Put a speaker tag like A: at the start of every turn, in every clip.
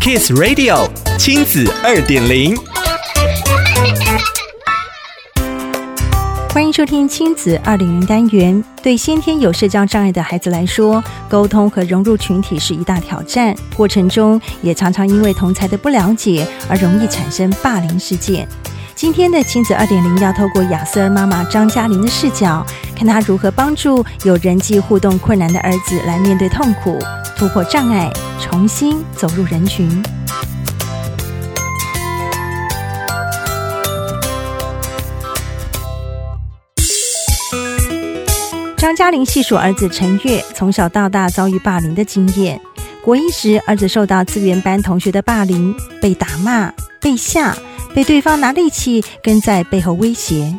A: Kiss Radio 亲子二点零，
B: 欢迎收听亲子二点零单元。对先天有社交障碍的孩子来说，沟通和融入群体是一大挑战，过程中也常常因为同才的不了解而容易产生霸凌事件。今天的亲子二点零要透过亚瑟儿妈妈张嘉玲的视角，看他如何帮助有人际互动困难的儿子来面对痛苦、突破障碍、重新走入人群。张嘉玲细数儿子陈月从小到大遭遇霸凌的经验。国一时，儿子受到资源班同学的霸凌，被打骂、被吓。被对方拿利器跟在背后威胁，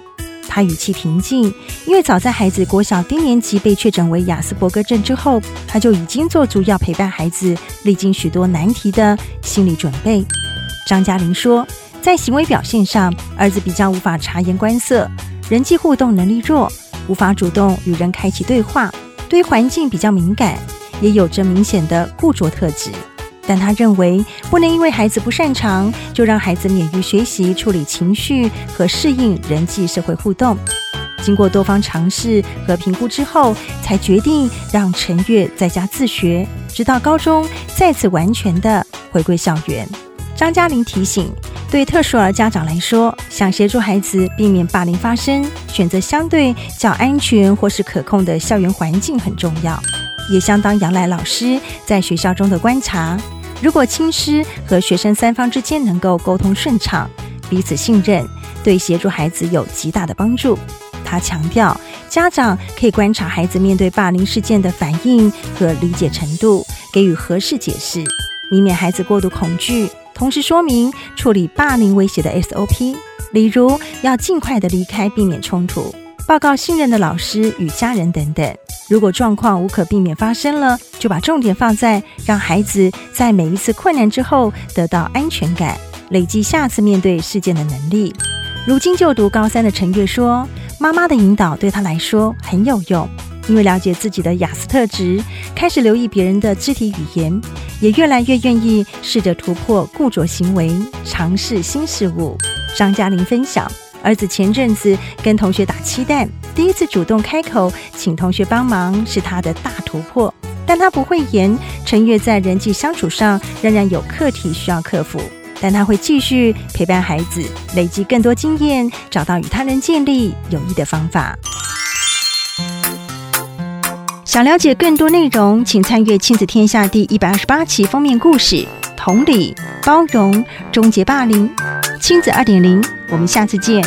B: 他语气平静，因为早在孩子国小低年级被确诊为亚斯伯格症之后，他就已经做足要陪伴孩子历经许多难题的心理准备。张嘉玲说，在行为表现上，儿子比较无法察言观色，人际互动能力弱，无法主动与人开启对话，对环境比较敏感，也有着明显的固着特质。但他认为，不能因为孩子不擅长，就让孩子免于学习处理情绪和适应人际社会互动。经过多方尝试和评估之后，才决定让陈月在家自学，直到高中再次完全的回归校园。张嘉玲提醒，对特殊儿家长来说，想协助孩子避免霸凌发生，选择相对较安全或是可控的校园环境很重要。也相当仰赖老师在学校中的观察。如果亲师和学生三方之间能够沟通顺畅、彼此信任，对协助孩子有极大的帮助。他强调，家长可以观察孩子面对霸凌事件的反应和理解程度，给予合适解释，以免孩子过度恐惧。同时说明处理霸凌威胁的 SOP，例如要尽快的离开，避免冲突。报告信任的老师与家人等等。如果状况无可避免发生了，就把重点放在让孩子在每一次困难之后得到安全感，累积下次面对事件的能力。如今就读高三的陈月说：“妈妈的引导对她来说很有用，因为了解自己的雅斯特质，开始留意别人的肢体语言，也越来越愿意试着突破固着行为，尝试新事物。”张嘉玲分享。儿子前阵子跟同学打漆弹，第一次主动开口请同学帮忙是他的大突破。但他不会言，陈月在人际相处上仍然有课题需要克服，但他会继续陪伴孩子，累积更多经验，找到与他人建立友谊的方法。想了解更多内容，请参阅《亲子天下》第一百二十八期封面故事：同理、包容，终结霸凌。亲子二点零，我们下次见。